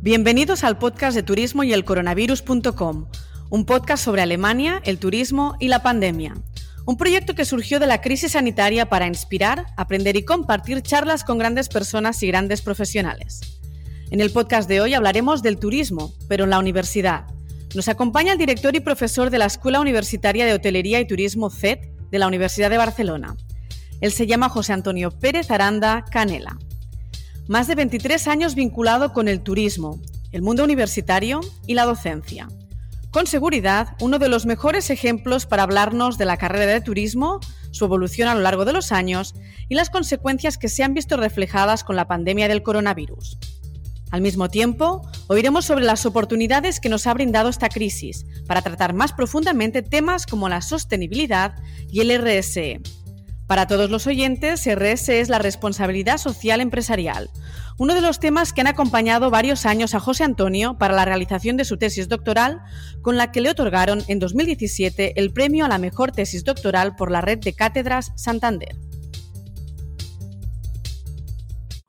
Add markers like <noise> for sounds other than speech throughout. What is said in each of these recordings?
Bienvenidos al podcast de turismo y el coronavirus.com, un podcast sobre Alemania, el turismo y la pandemia. Un proyecto que surgió de la crisis sanitaria para inspirar, aprender y compartir charlas con grandes personas y grandes profesionales. En el podcast de hoy hablaremos del turismo, pero en la universidad. Nos acompaña el director y profesor de la Escuela Universitaria de Hotelería y Turismo CET de la Universidad de Barcelona. Él se llama José Antonio Pérez Aranda Canela. Más de 23 años vinculado con el turismo, el mundo universitario y la docencia. Con seguridad, uno de los mejores ejemplos para hablarnos de la carrera de turismo, su evolución a lo largo de los años y las consecuencias que se han visto reflejadas con la pandemia del coronavirus. Al mismo tiempo, oiremos sobre las oportunidades que nos ha brindado esta crisis para tratar más profundamente temas como la sostenibilidad y el RSE, para todos los oyentes, RS es la responsabilidad social empresarial, uno de los temas que han acompañado varios años a José Antonio para la realización de su tesis doctoral, con la que le otorgaron en 2017 el premio a la mejor tesis doctoral por la red de cátedras Santander.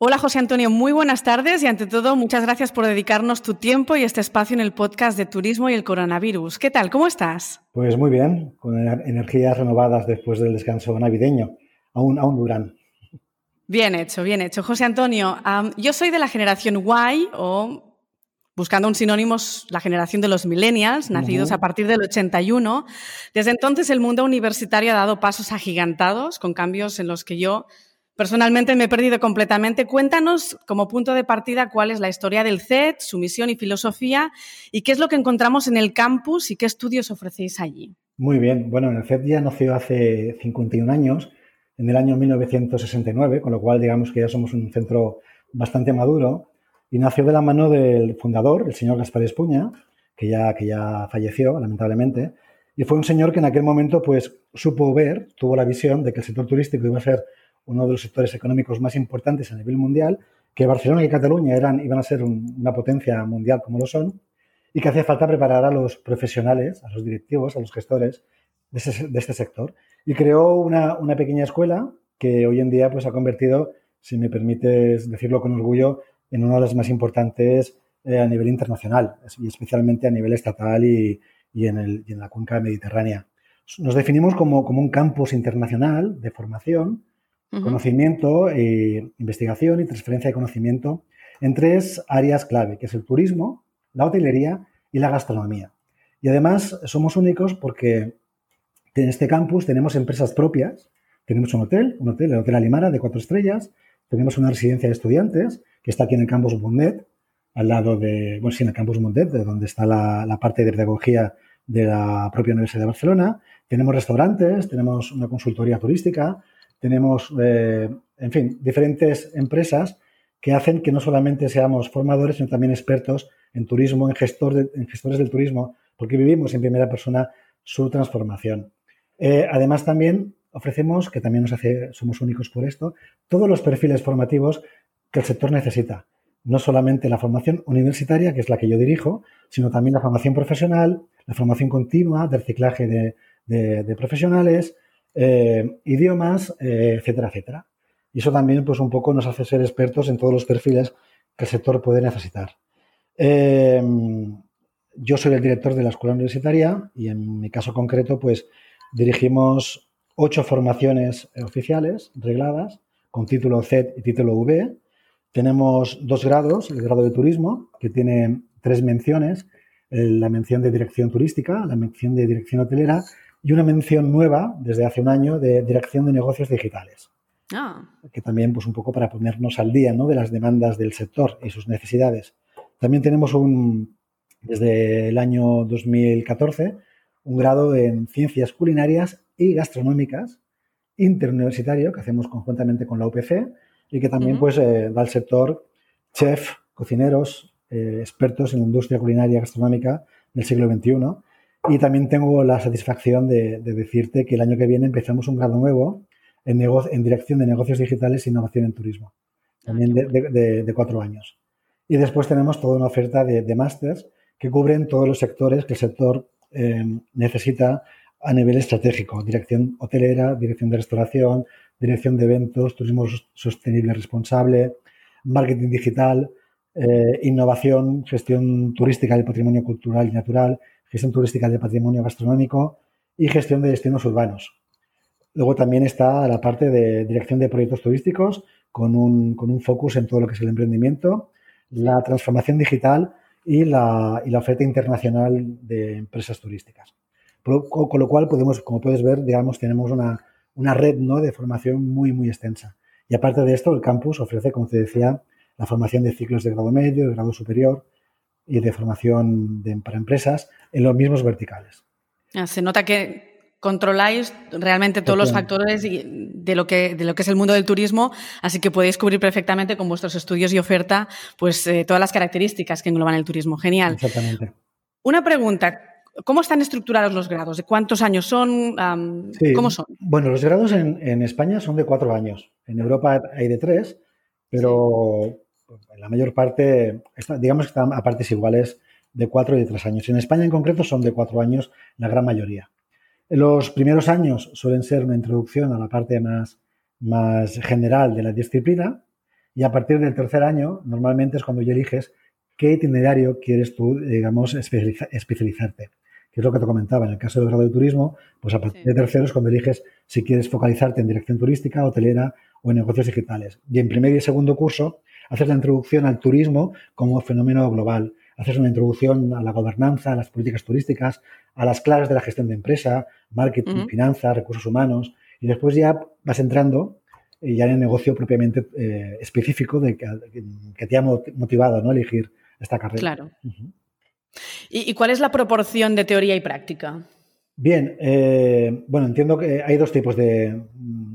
Hola José Antonio, muy buenas tardes y ante todo muchas gracias por dedicarnos tu tiempo y este espacio en el podcast de Turismo y el Coronavirus. ¿Qué tal? ¿Cómo estás? Pues muy bien, con energías renovadas después del descanso navideño. Aún, aún duran. Bien hecho, bien hecho. José Antonio, yo soy de la generación Y o buscando un sinónimo, la generación de los millennials, nacidos a partir del 81. Desde entonces el mundo universitario ha dado pasos agigantados con cambios en los que yo Personalmente me he perdido completamente. Cuéntanos como punto de partida cuál es la historia del CET, su misión y filosofía y qué es lo que encontramos en el campus y qué estudios ofrecéis allí. Muy bien. Bueno, el CET ya nació hace 51 años, en el año 1969, con lo cual digamos que ya somos un centro bastante maduro y nació de la mano del fundador, el señor Gaspar Espuña, que ya, que ya falleció, lamentablemente, y fue un señor que en aquel momento pues supo ver, tuvo la visión de que el sector turístico iba a ser uno de los sectores económicos más importantes a nivel mundial, que Barcelona y Cataluña eran, iban a ser una potencia mundial como lo son, y que hacía falta preparar a los profesionales, a los directivos, a los gestores de, este sector. Y creó una, pequeña escuela que hoy en día pues, ha convertido, si me permites decirlo con orgullo, en una de las más importantes eh, a nivel internacional, y especialmente a nivel estatal y, en, la cuenca mediterránea. Nos definimos como, como un campus internacional de formación conocimiento, eh, investigación y transferencia de conocimiento en tres áreas clave, que es el turismo, la hotelería y la gastronomía. Y además somos únicos porque en este campus tenemos empresas propias, tenemos un hotel, un hotel, el Hotel Alimara de cuatro estrellas, tenemos una residencia de estudiantes que está aquí en el campus Mundet, al lado de, bueno, sí, en el campus Mundet, de donde está la parte de pedagogía de la propia Universidad de Barcelona. Tenemos restaurantes, tenemos una consultoría turística, tenemos, eh, en fin, diferentes empresas que hacen que no solamente seamos formadores, sino también expertos en turismo, en, gestor en gestores del turismo, porque vivimos en primera persona su transformación. Eh, además, también ofrecemos, que también nos hace, somos únicos por esto, todos los perfiles formativos que el sector necesita. No solamente la formación universitaria, que es la que yo dirijo, sino también la formación profesional, la formación continua de reciclaje de profesionales, eh, idiomas, eh, etcétera, etcétera. Y eso también, pues, un poco nos hace ser expertos en todos los perfiles que el sector puede necesitar. Eh, yo soy el director de la escuela universitaria y en mi caso concreto, pues, dirigimos ocho formaciones oficiales regladas con título Z y título V. Tenemos dos grados, el grado de turismo, que tiene tres menciones, la mención de dirección turística, la mención de dirección hotelera y una mención nueva desde hace un año de dirección de negocios digitales. Ah. Que también, pues un poco para ponernos al día ¿no? de las demandas del sector y sus necesidades. También tenemos un, desde el año 2014, un grado en ciencias culinarias y gastronómicas interuniversitario que hacemos conjuntamente con la UPC y que también pues eh, da al sector chef, cocineros, eh, expertos en la industria culinaria gastronómica del siglo XXI y también tengo la satisfacción de, decirte que el año que viene empezamos un grado nuevo en, en dirección de negocios digitales e innovación en turismo, ah, también de, cuatro años. Y después tenemos toda una oferta de, de másters que cubren todos los sectores que el sector eh, necesita a nivel estratégico, dirección hotelera, dirección de restauración, dirección de eventos, turismo sostenible responsable, marketing digital, eh, innovación, gestión turística del patrimonio cultural y natural, gestión turística del patrimonio gastronómico y gestión de destinos urbanos. Luego también está la parte de dirección de proyectos turísticos con un, con un focus en todo lo que es el emprendimiento, la transformación digital y la, y la oferta internacional de empresas turísticas. Con lo cual, podemos, como puedes ver, digamos, tenemos una, una red ¿no? de formación muy, muy extensa. Y aparte de esto, el campus ofrece, como te decía, la formación de ciclos de grado medio, de grado superior y de formación para empresas en los mismos verticales. Ah, se nota que controláis realmente todos los factores de lo, que, de lo que es el mundo del turismo, así que podéis cubrir perfectamente con vuestros estudios y oferta pues eh, todas las características que engloban el turismo. Genial. Exactamente. Una pregunta. ¿Cómo están estructurados los grados? ¿De cuántos años son? ¿Cómo son? Bueno, los grados en, España son de cuatro años. En Europa hay de tres, pero en la mayor parte, digamos que están a partes iguales de cuatro y de tres años. En España en concreto son de cuatro años la gran mayoría. Los primeros años suelen ser una introducción a la parte más, más general de la disciplina y a partir del tercer año normalmente es cuando ya eliges qué itinerario quieres tú, digamos, especializarte. Que es lo que te comentaba. En el caso del grado de turismo, pues a partir de tercero es cuando eliges si quieres focalizarte en dirección turística, hotelera o en negocios digitales. Y en primer y segundo curso haces la introducción al turismo como fenómeno global, haces una introducción a la gobernanza, a las políticas turísticas, a las claves de la gestión de empresa, marketing, finanzas, recursos humanos, y después ya vas entrando eh, ya en el negocio propiamente eh, específico de que, te ha motivado ¿no? a elegir esta carrera. Claro. ¿Y, cuál es la proporción de teoría y práctica? Bien, eh, bueno, entiendo que hay dos tipos de...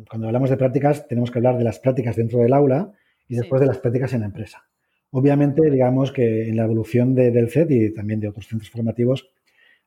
Cuando hablamos de prácticas, tenemos que hablar de las prácticas dentro del aula y después de las prácticas en la empresa. Obviamente, digamos que en la evolución del CET y también de otros centros formativos,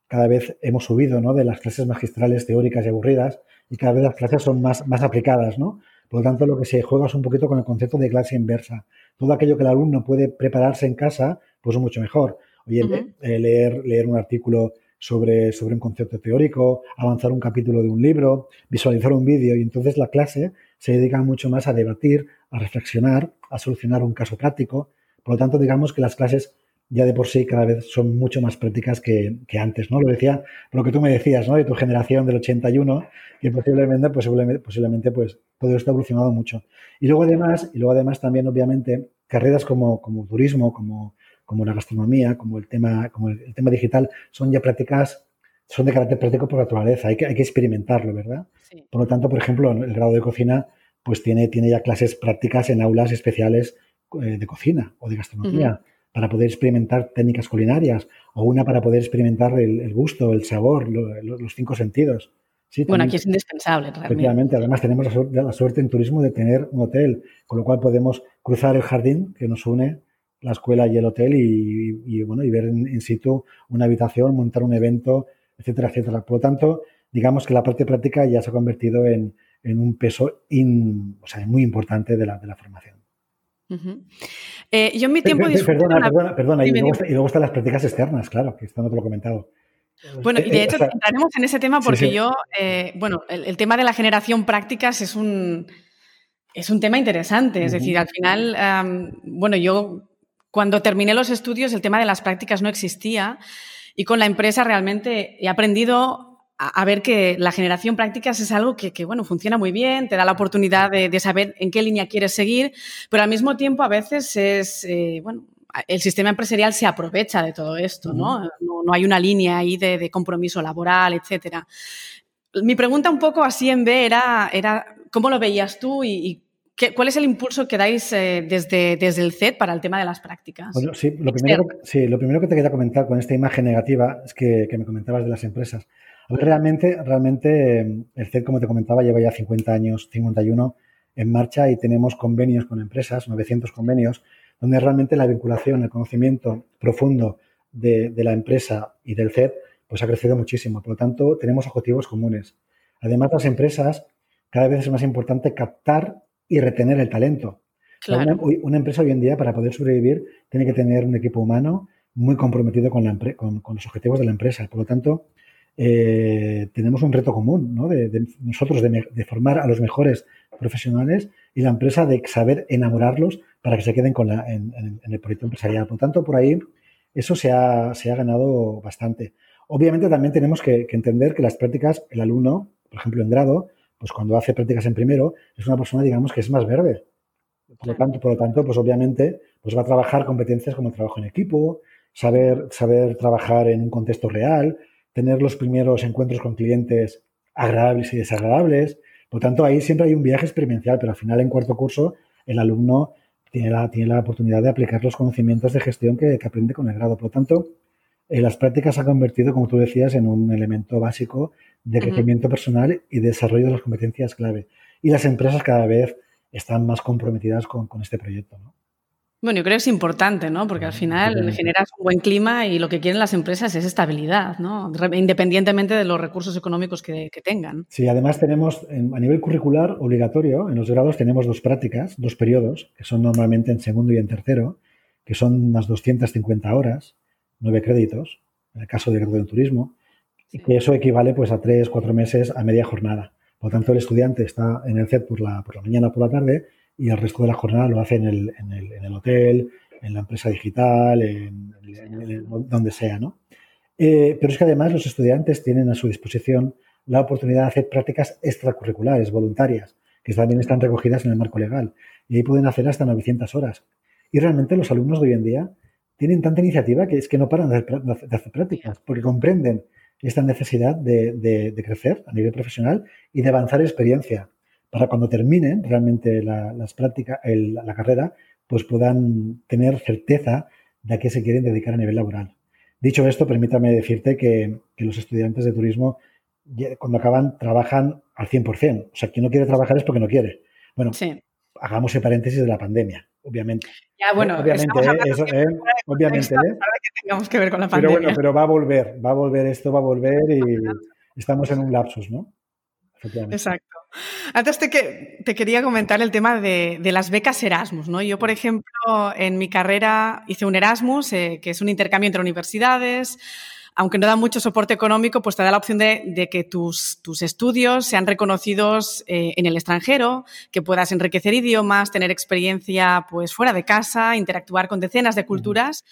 cada vez hemos subido ¿no? de las clases magistrales teóricas y aburridas y cada vez las clases son más, más aplicadas, ¿no? Por lo tanto, lo que se juega es un poquito con el concepto de clase inversa. Todo aquello que el alumno puede prepararse en casa, pues es mucho mejor. Oye, eh, leer, leer un artículo sobre, sobre un concepto teórico, avanzar un capítulo de un libro, visualizar un vídeo y entonces la clase se dedica mucho más a debatir, a reflexionar, a solucionar un caso práctico. Por lo tanto, digamos que las clases ya de por sí cada vez son mucho más prácticas que, antes, ¿no? Lo decía, lo que tú me decías, ¿no? De tu generación del 81, que posiblemente, pues, posiblemente, pues, todo esto ha evolucionado mucho. Y luego además, y luego además también, obviamente, carreras como, como turismo, como, como la gastronomía, como el tema, como el, tema digital, son ya prácticas, son de carácter práctico por naturaleza, hay que, hay que experimentarlo, ¿verdad? Por lo tanto, por ejemplo, el grado de cocina, pues tiene, tiene ya clases prácticas en aulas especiales eh, de cocina o de gastronomía para poder experimentar técnicas culinarias o una para poder experimentar el, gusto, el sabor, los cinco sentidos. bueno, aquí es indispensable. Realmente. Efectivamente, además tenemos la suerte, en turismo de tener un hotel, con lo cual podemos cruzar el jardín que nos une la escuela y el hotel y, bueno y ver en, situ una habitación, montar un evento, etcétera, etcétera. Por lo tanto, digamos que la parte práctica ya se ha convertido en, un peso muy importante de la, de la formación. Eh, yo en mi tiempo Perdona, perdona, perdona. Y, luego, están las prácticas externas, claro, que esto no te lo he comentado. Bueno, y de hecho entraremos en ese tema porque yo, eh, bueno, el, tema de la generación prácticas es un, es un tema interesante. Es decir, al final, bueno, yo cuando terminé los estudios el tema de las prácticas no existía y con la empresa realmente he aprendido a, ver que la generación prácticas es algo que, bueno, funciona muy bien, te da la oportunidad de, saber en qué línea quieres seguir, pero al mismo tiempo a veces es, eh, bueno, el sistema empresarial se aprovecha de todo esto, ¿no? No, hay una línea ahí de, compromiso laboral, etcétera. Mi pregunta un poco así en B era, era ¿cómo lo veías tú y, qué, cuál es el impulso que dais eh, desde, desde el CED para el tema de las prácticas? sí, lo primero, sí, lo primero que te quería comentar con esta imagen negativa es que, que me comentabas de las empresas. Realmente, realmente el CED, como te comentaba, lleva ya 50 años, 51 en marcha y tenemos convenios con empresas, 900 convenios, donde realmente la vinculación, el conocimiento profundo de, la empresa y del CED, pues ha crecido muchísimo. Por lo tanto, tenemos objetivos comunes. Además, las empresas, cada vez es más importante captar y retener el talento. Una, empresa hoy en día, para poder sobrevivir, tiene que tener un equipo humano muy comprometido con, la, con, con los objetivos de la empresa. Por lo tanto, eh, tenemos un reto común, ¿no? De, nosotros de, formar a los mejores profesionales y la empresa de saber enamorarlos para que se queden con la, en, el proyecto empresarial. Por tanto, por ahí eso se ha, se ha ganado bastante. Obviamente también tenemos que, entender que las prácticas, el alumno, por ejemplo, en grado, pues cuando hace prácticas en primero, es una persona, digamos, que es más verde. Por lo tanto, por lo tanto pues obviamente, pues va a trabajar competencias como el trabajo en equipo, saber, saber trabajar en un contexto real, tener los primeros encuentros con clientes agradables y desagradables. Por tanto, ahí siempre hay un viaje experiencial, pero al final en cuarto curso el alumno tiene la, tiene la oportunidad de aplicar los conocimientos de gestión que, aprende con el grado. Por lo tanto, eh, las prácticas se han convertido, como tú decías, en un elemento básico de crecimiento personal y desarrollo de las competencias clave. Y las empresas cada vez están más comprometidas con, con este proyecto. ¿no? Bueno, yo creo que es importante, ¿no? Porque al final generas un buen clima y lo que quieren las empresas es estabilidad, ¿no? Independientemente de los recursos económicos que, tengan. Sí, además tenemos, a nivel curricular obligatorio, en los grados tenemos dos prácticas, dos periodos, que son normalmente en segundo y en tercero, que son unas 250 horas, nueve créditos, en el caso de grado de turismo, y que eso equivale pues a tres, cuatro meses a media jornada. Por lo tanto, el estudiante está en el CEP por la, por la mañana o por la tarde y el resto de la jornada lo hace en el, en el, en el hotel, en la empresa digital, en, donde sea, ¿no? Eh, pero es que además los estudiantes tienen a su disposición la oportunidad de hacer prácticas extracurriculares, voluntarias, que también están recogidas en el marco legal. Y ahí pueden hacer hasta 900 horas. Y realmente los alumnos de hoy en día tienen tanta iniciativa que es que no paran de hacer, prácticas, porque comprenden esta necesidad de, de, crecer a nivel profesional y de avanzar experiencia para cuando terminen realmente la, las prácticas, la carrera, pues puedan tener certeza de a qué se quieren dedicar a nivel laboral. Dicho esto, permítame decirte que, los estudiantes de turismo, cuando acaban, trabajan al 100%. O sea, quien no quiere trabajar es porque no quiere. Bueno, hagamos el paréntesis de la pandemia, obviamente. Ya, bueno, obviamente, ¿eh? eso, ¿eh? obviamente. ¿eh? Que tengamos que ver con la pandemia. Pero bueno, pero va a volver, va a volver esto, va a volver y <laughs> estamos en un lapsus, ¿no? Exacto. Antes te, que, te quería comentar el tema de, las becas Erasmus. ¿no? Yo, por ejemplo, en mi carrera hice un Erasmus, eh, que es un intercambio entre universidades. Aunque no da mucho soporte económico, pues te da la opción de, que tus, tus, estudios sean reconocidos eh, en el extranjero, que puedas enriquecer idiomas, tener experiencia pues, fuera de casa, interactuar con decenas de culturas.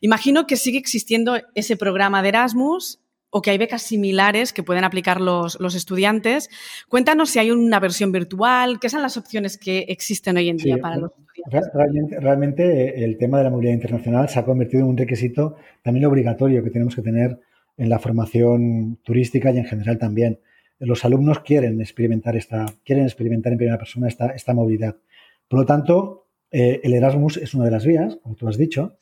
Imagino que sigue existiendo ese programa de Erasmus o que hay becas similares que pueden aplicar los, estudiantes. Cuéntanos si hay una versión virtual, qué son las opciones que existen hoy en día para los estudiantes. Realmente, realmente, eh, el tema de la movilidad internacional se ha convertido en un requisito también obligatorio que tenemos que tener en la formación turística y en general también. Los alumnos quieren experimentar esta, quieren experimentar en primera persona esta, esta movilidad. Por lo tanto, eh, el Erasmus es una de las vías, como tú has dicho,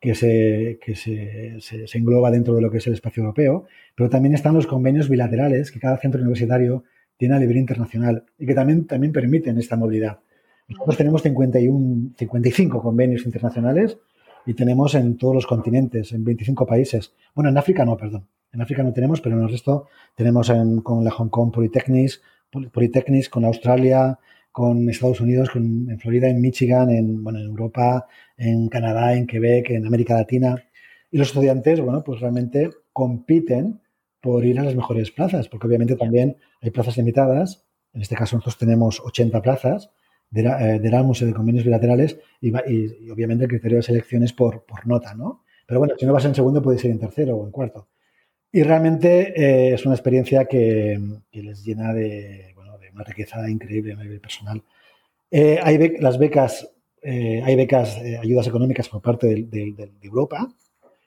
que, se, que se, se, engloba dentro de lo que es el espacio europeo, pero también están los convenios bilaterales que cada centro universitario tiene a nivel internacional y que también, también permiten esta movilidad. Nosotros tenemos 51, 55 convenios internacionales y tenemos en todos los continentes, en 25 países. Bueno, en África no, perdón. En África no tenemos, pero en el resto tenemos en, con la Hong Kong Polytechnics, Polytechnics, con Australia, con Estados Unidos, con, en Florida, en Michigan, en, bueno, en Europa, en Canadá, en Quebec, en América Latina. Y los estudiantes, bueno, pues realmente compiten por ir a las mejores plazas, porque obviamente también hay plazas limitadas. En este caso nosotros tenemos 80 plazas de, eh, de Erasmus y de convenios bilaterales y, y, obviamente el criterio de selección es por, por nota, ¿no? Pero bueno, si no vas en segundo puedes ir en tercero o en cuarto. Y realmente eh, es una experiencia que, que, les llena de una riqueza increíble a nivel personal. Eh, hay las becas eh, hay becas, eh, ayudas económicas por parte de, Europa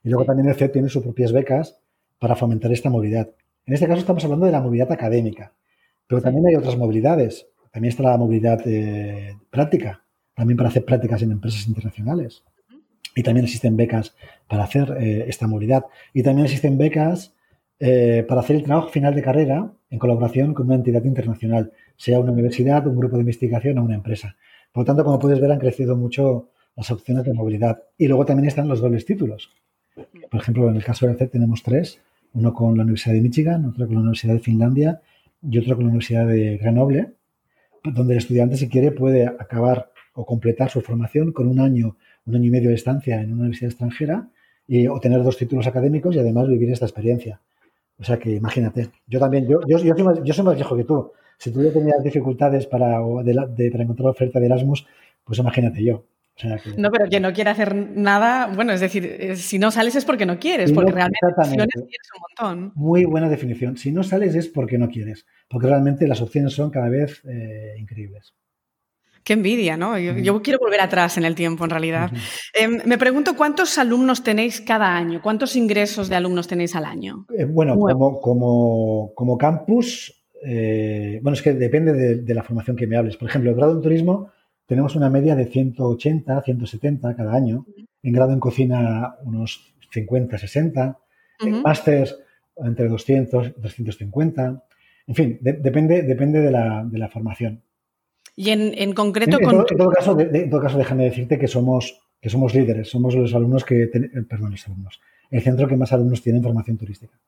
y luego también el CEP tiene sus propias becas para fomentar esta movilidad. En este caso estamos hablando de la movilidad académica, pero también hay otras movilidades. También está la movilidad eh, práctica, también para hacer prácticas en empresas internacionales. Y también existen becas para hacer esta movilidad. Y también existen becas para hacer el trabajo final de carrera en colaboración con una entidad internacional, sea una universidad, un grupo de investigación o una empresa. Por lo tanto, como puedes ver, han crecido mucho las opciones de movilidad. Y luego también están los dobles títulos. Por ejemplo, en el caso del CEP tenemos tres, uno con la Universidad de Michigan, otro con la Universidad de Finlandia y otro con la Universidad de Grenoble, donde el estudiante, si quiere, puede acabar o completar su formación con un año, un año y medio de estancia en una universidad extranjera y obtener dos títulos académicos y además vivir esta experiencia. O sea que imagínate, yo también, yo, yo, yo, soy, más, yo soy más viejo que tú, Si tú ya tenías dificultades para, para encontrar oferta de Erasmus, pues imagínate yo. No, pero que no quiere hacer nada, bueno, es decir, eh, si no sales es porque no quieres, porque realmente opciones tienes un montón. Muy buena definición. Si no sales es porque no quieres, porque realmente las opciones son cada vez eh, increíbles. Qué envidia, ¿no? Yo, quiero volver atrás en el tiempo, en realidad. Em, me pregunto cuántos alumnos tenéis cada año, cuántos ingresos de alumnos tenéis al año. Eh, bueno, como, como, como, campus, bueno, es que depende de, de, la formación que me hables. Por ejemplo, el grado en turismo tenemos una media de 180, 170 cada año. En grado en cocina, unos 50, 60. En másters, entre 200, 250. En fin, depende, depende de la, formación. Y en, concreto... En, todo, caso, en todo caso, déjame decirte que somos, que somos líderes. Somos los alumnos que... Eh, perdón, los alumnos. El centro que más alumnos tiene en formación turística.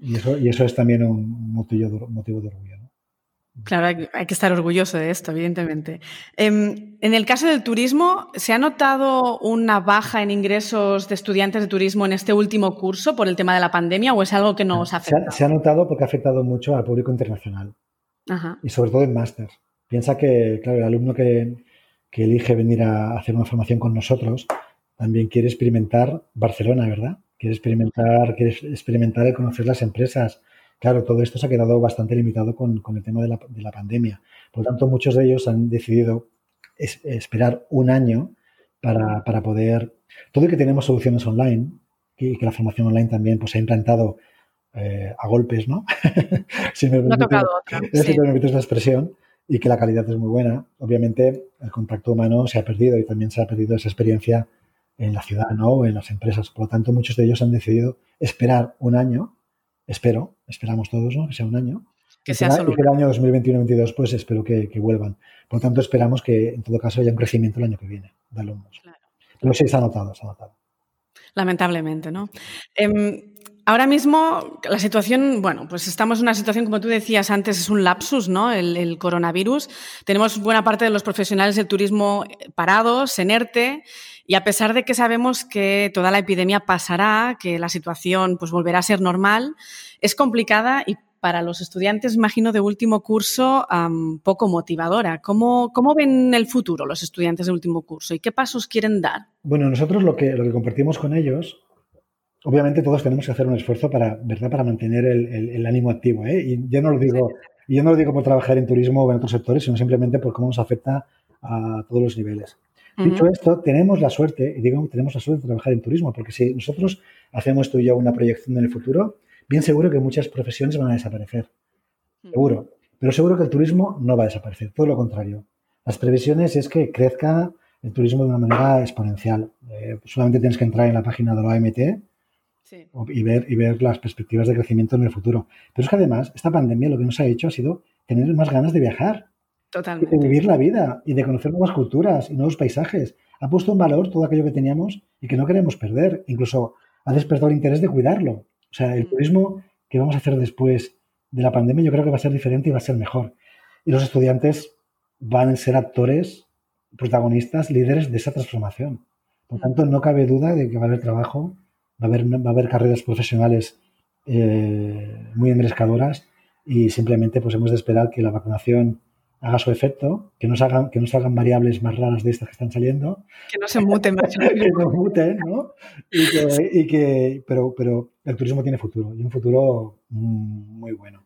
Y, eso, y eso es también un motivo, motivo de orgullo. Claro, hay que estar orgulloso de esto, evidentemente. Em, en el caso del turismo, ¿se ha notado una baja en ingresos de estudiantes de turismo en este último curso por el tema de la pandemia o es algo que no os afecta? Se ha, notado porque ha afectado mucho al público internacional y sobre todo en máster. Piensa que, claro, el alumno que, que elige venir a hacer una formación con nosotros también quiere experimentar Barcelona, ¿verdad? Quiere experimentar, quiere experimentar el conocer las empresas, Claro, todo esto se ha quedado bastante limitado con, el tema de la, pandemia. Por lo tanto, muchos de ellos han decidido esperar un año para, poder... Todo y que tenemos soluciones online y que la formación online también pues, se ha implantado eh, a golpes, ¿no? <laughs> si me no ha tocado otra. Si me permites la expresión y que la calidad es muy buena. Obviamente, el contacto humano se ha perdido y también se ha perdido esa experiencia en la ciudad, ¿no? O en las empresas. Por lo tanto, muchos de ellos han decidido esperar un año espero, esperamos todos, ¿no? Que sea un año. Que sea solo. Y que el año 2021-2022, pues espero que, vuelvan. Por lo tanto, esperamos que en todo caso haya un crecimiento el año que viene de alumnos. Claro. Pero sí, se ha notado, se ha notado. Lamentablemente, ¿no? Em, ahora mismo la situación, bueno, pues estamos en una situación, como tú decías antes, es un lapsus, ¿no? El, coronavirus. Tenemos buena parte de los profesionales del turismo parados, en ERTE, y a pesar de que sabemos que toda la epidemia pasará, que la situación pues volverá a ser normal, es complicada y para los estudiantes, imagino, de último curso, poco motivadora. ¿Cómo, ¿Cómo, ven el futuro los estudiantes de último curso y qué pasos quieren dar? Bueno, nosotros lo que, lo que compartimos con ellos, obviamente todos tenemos que hacer un esfuerzo para, ¿verdad? para mantener el, ánimo activo. ¿eh? Y yo no lo digo, yo no lo digo por trabajar en turismo o en otros sectores, sino simplemente por cómo nos afecta a todos los niveles. Dicho esto, tenemos la suerte, y digo, tenemos la suerte de trabajar en turismo, porque si nosotros hacemos tú y yo una proyección en el futuro, bien seguro que muchas profesiones van a desaparecer. Seguro. Pero seguro que el turismo no va a desaparecer, todo lo contrario. Las previsiones es que crezca el turismo de una manera exponencial. Eh, solamente tienes que entrar en la página de la OMT y, ver, y ver las perspectivas de crecimiento en el futuro. Pero es que además, esta pandemia lo que nos ha hecho ha sido tener más ganas de viajar. Totalmente. De vivir la vida y de conocer nuevas culturas y nuevos paisajes. Ha puesto en valor todo aquello que teníamos y que no queremos perder. Incluso ha despertado el interés de cuidarlo. O sea, el turismo que vamos a hacer después de la pandemia yo creo que va a ser diferente y va a ser mejor. Y los estudiantes van a ser actores, protagonistas, líderes de esa transformación. Por tanto, no cabe duda de que va a haber trabajo, va a haber, va a haber carreras profesionales eh, muy enrescadoras y simplemente pues hemos de esperar que la vacunación haga su efecto, que no salgan, que no salgan variables más raras de estas que están saliendo. Que no se muten más. <laughs> que no muten, ¿no? Y que, pero, pero el turismo tiene futuro, y un futuro muy bueno.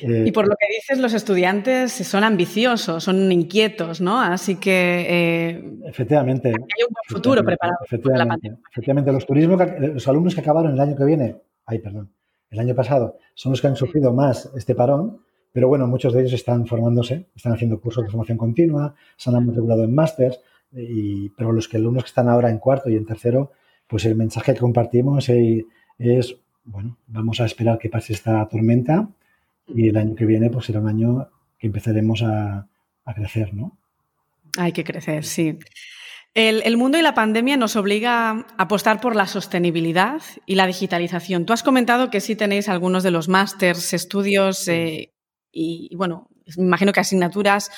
Y por lo que dices, los estudiantes son ambiciosos, son inquietos, ¿no? Así que... Eh, efectivamente. Hay un buen futuro preparado efectivamente, Efectivamente, los, turismo, los alumnos que acabaron el año que viene, ay, perdón, el año pasado, son los que han sufrido más este parón, pero bueno, muchos de ellos están formándose, están haciendo cursos de formación continua, se han matriculado en másters, y, pero los que alumnos que están ahora en cuarto y en tercero, pues el mensaje que compartimos es, bueno, vamos a esperar que pase esta tormenta y el año que viene pues será un año que empezaremos a, crecer, ¿no? Hay que crecer, sí. El, mundo y la pandemia nos obliga a apostar por la sostenibilidad y la digitalización. Tú has comentado que sí tenéis algunos de los másters, estudios eh, y, bueno, me imagino que asignaturas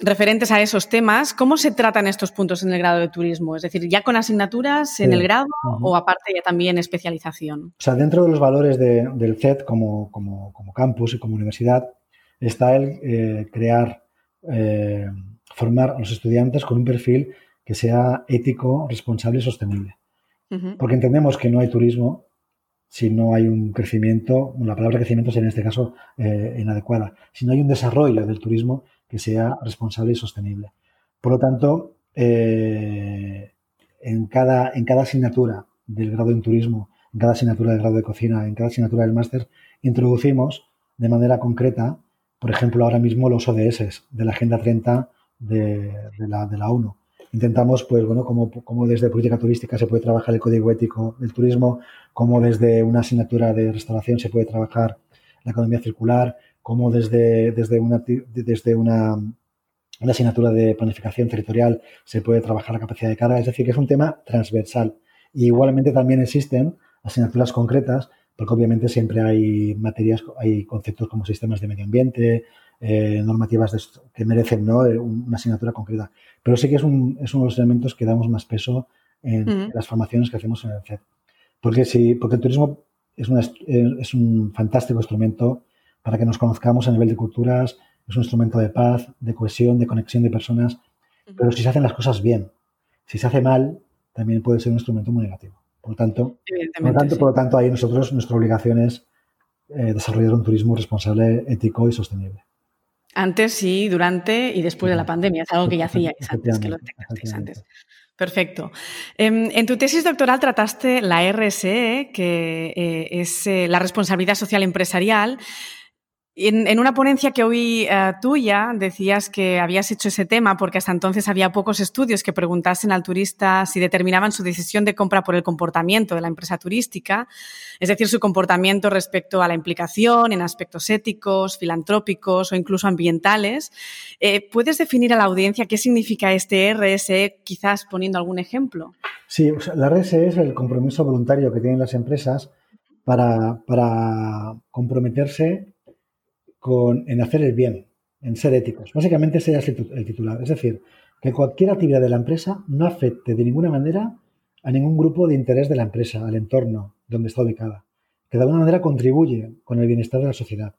referentes a esos temas. ¿Cómo se tratan estos puntos en el grado de turismo? Es decir, ¿ya con asignaturas en el grado o aparte ya también especialización? O sea, dentro de los valores del CET como, como, campus y como universidad, está el eh, crear, eh, formar a los estudiantes con un perfil que sea ético, responsable y sostenible. Porque entendemos que no hay turismo si no hay un crecimiento, la palabra crecimiento sería en este caso eh, inadecuada, si no hay un desarrollo del turismo que sea responsable y sostenible. Por lo tanto, en, cada, en cada asignatura del grado en turismo, en cada asignatura del grado de cocina, en cada asignatura del máster, introducimos de manera concreta, por ejemplo, ahora mismo los ODS de la Agenda 30 de, la, de la ONU. Intentamos, pues, bueno, cómo, desde política turística se puede trabajar el código ético del turismo, cómo desde una asignatura de restauración se puede trabajar la economía circular, cómo desde, desde, una, desde una, una asignatura de planificación territorial se puede trabajar la capacidad de carga. Es decir, que es un tema transversal. Y igualmente también existen asignaturas concretas porque obviamente siempre hay materias, hay conceptos como sistemas de medio ambiente, eh, normativas que merecen ¿no? Eh, una asignatura concreta. Pero sí que es, un, es, uno de los elementos que damos más peso en, las formaciones que hacemos en el CEP. Porque, sí, porque el turismo es, es un fantástico instrumento para que nos conozcamos a nivel de culturas, es un instrumento de paz, de cohesión, de conexión de personas, pero si se hacen las cosas bien, si se hace mal, también puede ser un instrumento muy negativo. Por lo tanto, por lo tanto, por lo tanto ahí nosotros, nuestra obligación es eh, desarrollar un turismo responsable, ético y sostenible. Antes, sí, durante y después de la pandemia. Es algo que ya hacíais antes, que lo antes. Perfecto. Em, en, tu tesis doctoral trataste la RSE, que eh, es eh, la responsabilidad social empresarial, en, una ponencia que oí eh, tuya decías que habías hecho ese tema porque hasta entonces había pocos estudios que preguntasen al turista si determinaban su decisión de compra por el comportamiento de la empresa turística, es decir, su comportamiento respecto a la implicación en aspectos éticos, filantrópicos o incluso ambientales. Eh, ¿Puedes definir a la audiencia qué significa este RSE, quizás poniendo algún ejemplo? Sí, la RSE es el compromiso voluntario que tienen las empresas para, para comprometerse en hacer el bien, en ser éticos. Básicamente ese es el titular. Es decir, que cualquier actividad de la empresa no afecte de ninguna manera a ningún grupo de interés de la empresa, al entorno donde está ubicada, que de alguna manera contribuye con el bienestar de la sociedad.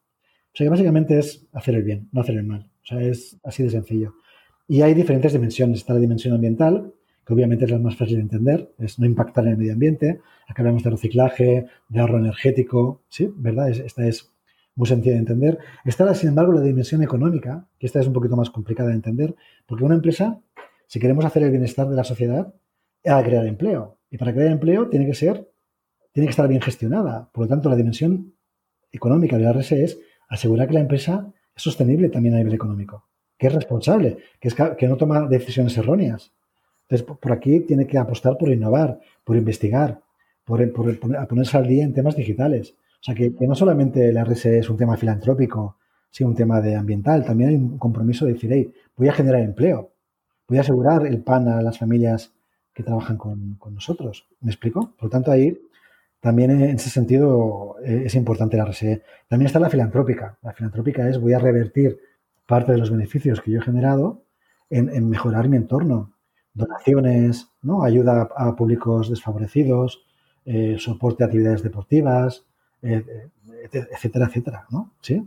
O sea que básicamente es hacer el bien, no hacer el mal. O sea, es así de sencillo. Y hay diferentes dimensiones. Está la dimensión ambiental, que obviamente es la más fácil de entender, es no impactar en el medio ambiente. Aquí hablamos de reciclaje, de ahorro energético, ¿sí? ¿Verdad? Esta es muy sencilla de entender. Está, sin embargo, la dimensión económica, que esta es un poquito más complicada de entender, porque una empresa, si queremos hacer el bienestar de la sociedad, de crear empleo. Y para crear empleo tiene que ser, tiene que estar bien gestionada. Por lo tanto, la dimensión económica de la RSE es asegurar que la empresa es sostenible también a nivel económico, que es responsable, que, es, que no toma decisiones erróneas. Entonces, por aquí tiene que apostar por innovar, por investigar, por, por ponerse al día en temas digitales. O sea, que, no solamente el RSE es un tema filantrópico, sino un tema de ambiental, también hay un compromiso de decir, voy a generar empleo, voy a asegurar el pan a las familias que trabajan con, nosotros. ¿Me explico? Por lo tanto, ahí también en ese sentido eh, es importante la RSE. También está la filantrópica. La filantrópica es voy a revertir parte de los beneficios que yo he generado en, mejorar mi entorno. Donaciones, ¿no? ayuda a, públicos desfavorecidos, eh, soporte a actividades deportivas, etcétera, etcétera, ¿no? ¿Sí?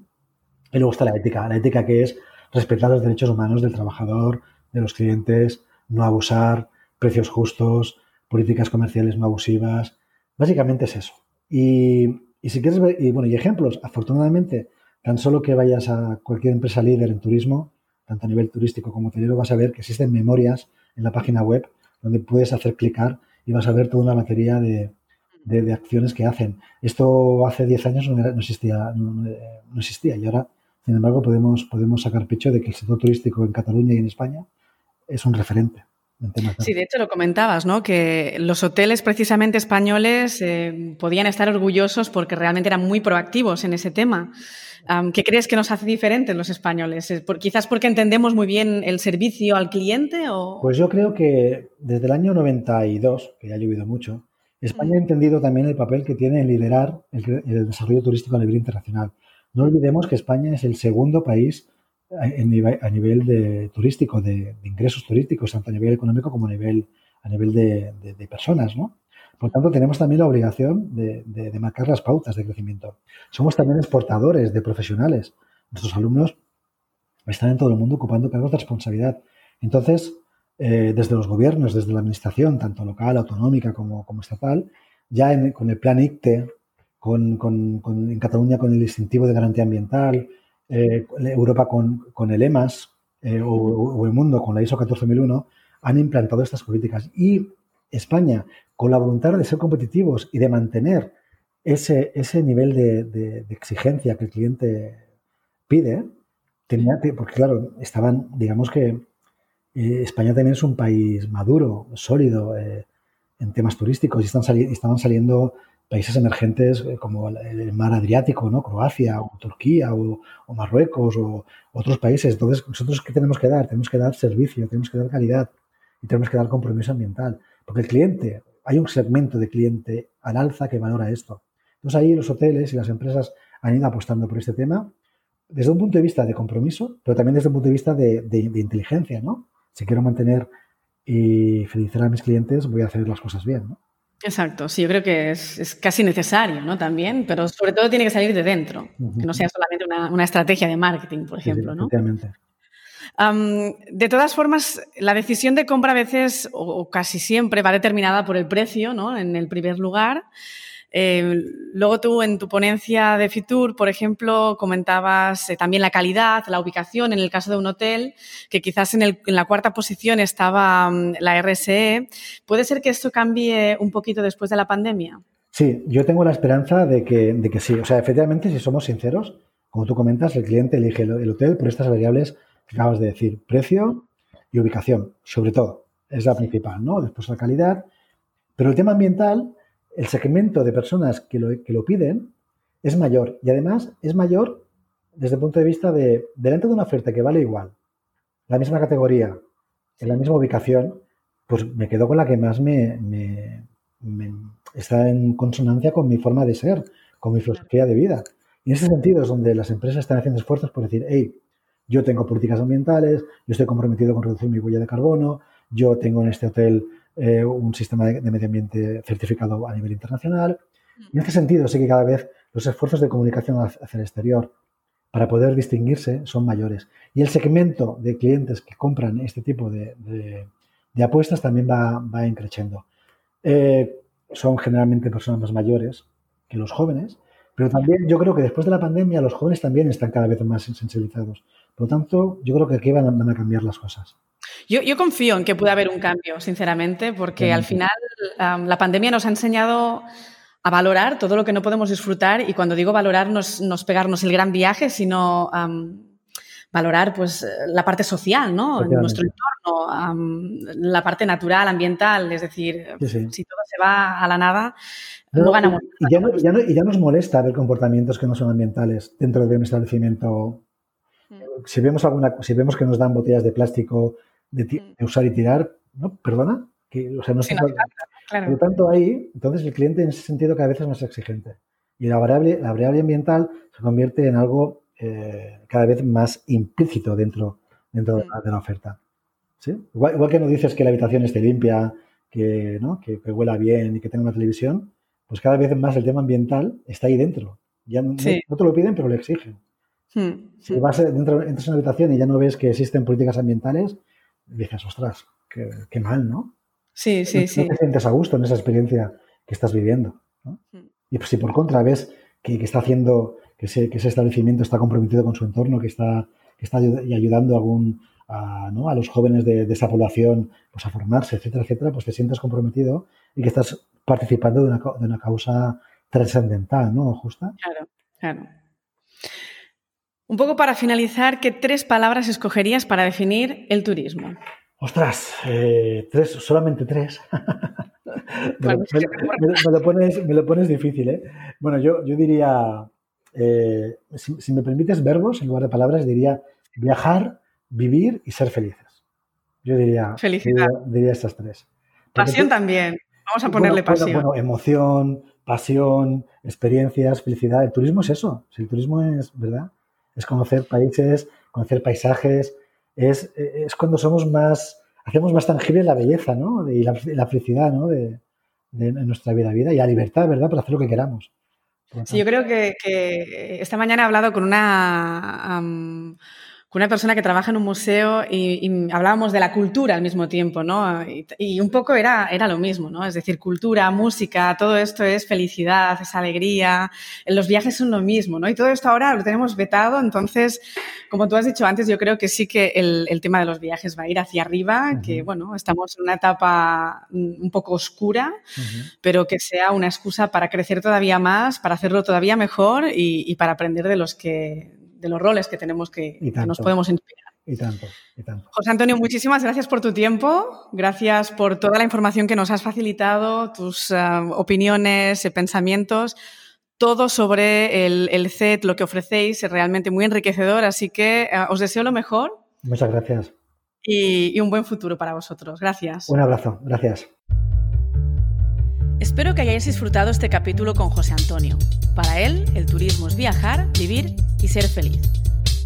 Y luego está la ética, la ética que es respetar los derechos humanos del trabajador, de los clientes, no abusar, precios justos, políticas comerciales no abusivas. Básicamente es eso. Y, si quieres ver, y bueno, y ejemplos, afortunadamente, tan solo que vayas a cualquier empresa líder en turismo, tanto a nivel turístico como hotelero, vas a ver que existen memorias en la página web donde puedes hacer clicar y vas a ver toda una batería de, de, acciones que hacen. Esto hace 10 años no, existía, no, existía y ahora, sin embargo, podemos, podemos sacar pecho de que el sector turístico en Cataluña y en España es un referente. Sí, de hecho lo comentabas, ¿no? Que los hoteles precisamente españoles eh, podían estar orgullosos porque realmente eran muy proactivos en ese tema. ¿Qué crees que nos hace diferentes los españoles? ¿Por, ¿Quizás porque entendemos muy bien el servicio al cliente? O... Pues yo creo que desde el año 92, que ya ha llovido mucho, España ha entendido también el papel que tiene en liderar el, desarrollo turístico a nivel internacional. No olvidemos que España es el segundo país a, nivel, de turístico, de, ingresos turísticos, tanto a nivel económico como a nivel, a nivel de, personas, ¿no? Por tanto, tenemos también la obligación de, marcar las pautas de crecimiento. Somos también exportadores de profesionales. nuestros alumnos están en todo el mundo ocupando cargos de responsabilidad. Entonces, eh, desde los gobiernos, desde la administración, tanto local, autonómica como, estatal, ya con el plan ICTE, con, en Cataluña con el distintivo de garantía ambiental, eh, Europa con, el EMAS eh, o, el mundo con la ISO 14001, han implantado estas políticas. Y España, con la voluntad de ser competitivos y de mantener ese, ese nivel de, exigencia que el cliente pide, tenía, porque claro, estaban, digamos que eh, España también es un país maduro, sólido eh, en temas turísticos y están estaban saliendo países emergentes eh, como el mar Adriático, ¿no? Croacia o Turquía o, Marruecos o otros países. Entonces, nosotros ¿qué tenemos que dar? Tenemos que dar servicio, tenemos que dar calidad y tenemos que dar compromiso ambiental. Porque el cliente, hay un segmento de cliente al alza que valora esto. Entonces ahí los hoteles y las empresas han ido apostando por este tema desde un punto de vista de compromiso, pero también desde un punto de vista de, de inteligencia, ¿no? Si quiero mantener y felicitar a mis clientes, voy a hacer las cosas bien, ¿no? Exacto, sí, yo creo que es, casi necesario, ¿no? También, pero sobre todo tiene que salir de dentro, que no sea solamente una, estrategia de marketing, por ejemplo, ¿no? de todas formas, la decisión de compra a veces o, casi siempre va determinada por el precio, ¿no? En el primer lugar. Eh, luego tú en tu ponencia de Fitur, por ejemplo, comentabas eh, también la calidad, la ubicación en el caso de un hotel, que quizás en, la cuarta posición estaba mm, la RSE. ¿Puede ser que esto cambie un poquito después de la pandemia? Sí, yo tengo la esperanza de que, de que sí. O sea, efectivamente, si somos sinceros, como tú comentas, el cliente elige el, hotel por estas variables que acabas de decir, precio y ubicación, sobre todo. Es la principal, ¿no? Después la calidad. Pero el tema ambiental el segmento de personas que lo, que lo piden es mayor y además es mayor desde el punto de vista de, delante de una oferta que vale igual, la misma categoría, en la misma ubicación, pues me quedo con la que más me, está en consonancia con mi forma de ser, con mi filosofía de vida. Y en ese sentido es donde las empresas están haciendo esfuerzos por decir, hey, yo tengo políticas ambientales, yo estoy comprometido con reducir mi huella de carbono, yo tengo en este hotel eh, un sistema de, medio ambiente certificado a nivel internacional. Y en este sentido, sí que cada vez los esfuerzos de comunicación hacia el exterior para poder distinguirse son mayores. Y el segmento de clientes que compran este tipo de, apuestas también va, va increciendo. Eh, son generalmente personas más mayores que los jóvenes, pero también yo creo que después de la pandemia los jóvenes también están cada vez más sensibilizados. Por lo tanto, yo creo que aquí van a cambiar las cosas. Yo, confío en que pueda haber un cambio, sinceramente, porque al final la pandemia nos ha enseñado a valorar todo lo que no podemos disfrutar y cuando digo valorar no es, pegarnos el gran viaje, sino valorar pues la parte social, ¿no? Nuestro entorno, la parte natural, ambiental, es decir, si todo se va a la nada, no, ganamos. Y ya, y ya nos molesta ver comportamientos que no son ambientales dentro de un establecimiento. Mm. Si vemos, alguna, si vemos que nos dan botellas de plástico Mm. de, usar y tirar, ¿no? Perdona, que, o sea, no, Por lo tanto, ahí, entonces el cliente en ese sentido cada vez es más exigente. Y la variable, la variable ambiental se convierte en algo eh, cada vez más implícito dentro, dentro de, la, mm. oferta. ¿Sí? Igual, que no dices que la habitación esté limpia, que, ¿no? que, huela bien y que tenga una televisión, pues cada vez más el tema ambiental está ahí dentro. Ya no, te lo piden, pero lo exigen. Mm, si vas dentro, entras en una habitación y ya no ves que existen políticas ambientales, dices, ostras, qué, mal, ¿no? Sí, sí, sí. No te sientes a gusto en esa experiencia que estás viviendo. ¿no? Mm. Y pues, si por contra ves que, está haciendo, que ese, que ese, establecimiento está comprometido con su entorno, que está, que está ayudando a, algún, a, ¿no? a los jóvenes de, esa población pues, a formarse, etcétera, etcétera, pues te sientes comprometido y que estás participando de una, de una causa trascendental, ¿no? Justa. Claro, claro. Un poco para finalizar, ¿qué tres palabras escogerías para definir el turismo? Ostras, eh, tres, solamente tres. <laughs> me, lo, pones, difícil, ¿eh? Bueno, yo, yo diría, eh, si, me permites verbos en lugar de palabras, diría viajar, vivir y ser felices. Yo diría, Felicidad. diría, estas tres. pasión también. Vamos a ponerle pasión. Bueno, emoción, pasión, experiencias, felicidad. El turismo es eso. Si el turismo es, ¿verdad? Es conocer países, conocer paisajes, es, es cuando somos más, hacemos más tangible la belleza ¿no? y la, felicidad ¿no? de, nuestra vida, vida y la libertad, ¿verdad?, para hacer lo que queramos. Sí, yo creo que, esta mañana he hablado con una con una persona que trabaja en un museo y, hablábamos de la cultura al mismo tiempo, ¿no? Y, un poco era, era lo mismo, ¿no? Es decir, cultura, música, todo esto es felicidad, es alegría, los viajes son lo mismo, ¿no? Y todo esto ahora lo tenemos vetado, entonces, como tú has dicho antes, yo creo que sí que el, tema de los viajes va a ir hacia arriba, que, bueno, estamos en una etapa un poco oscura, pero que sea una excusa para crecer todavía más, para hacerlo todavía mejor y para aprender de los que de los roles que tenemos que, nos podemos inspirar. Y tanto, y tanto. José Antonio, muchísimas gracias por tu tiempo, gracias por toda la información que nos has facilitado, tus eh, opiniones, eh, pensamientos, todo sobre el, el, CET, lo que ofrecéis, es realmente muy enriquecedor, así que eh, os deseo lo mejor. Muchas gracias. y un buen futuro para vosotros. Gracias. Un abrazo, gracias. Espero que hayáis disfrutado este capítulo con José Antonio. Para él, el turismo es viajar, vivir y ser feliz.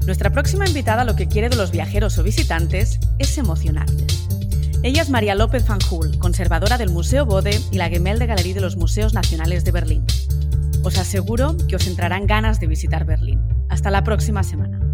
Nuestra próxima invitada lo que quiere de los viajeros o visitantes es emocionarles. Ella es María López Fanjul, conservadora del Museo Bode y la Gemälde Galerie de los Museos Nacionales de Berlín. Os aseguro que os entrarán ganas de visitar Berlín. Hasta la próxima semana.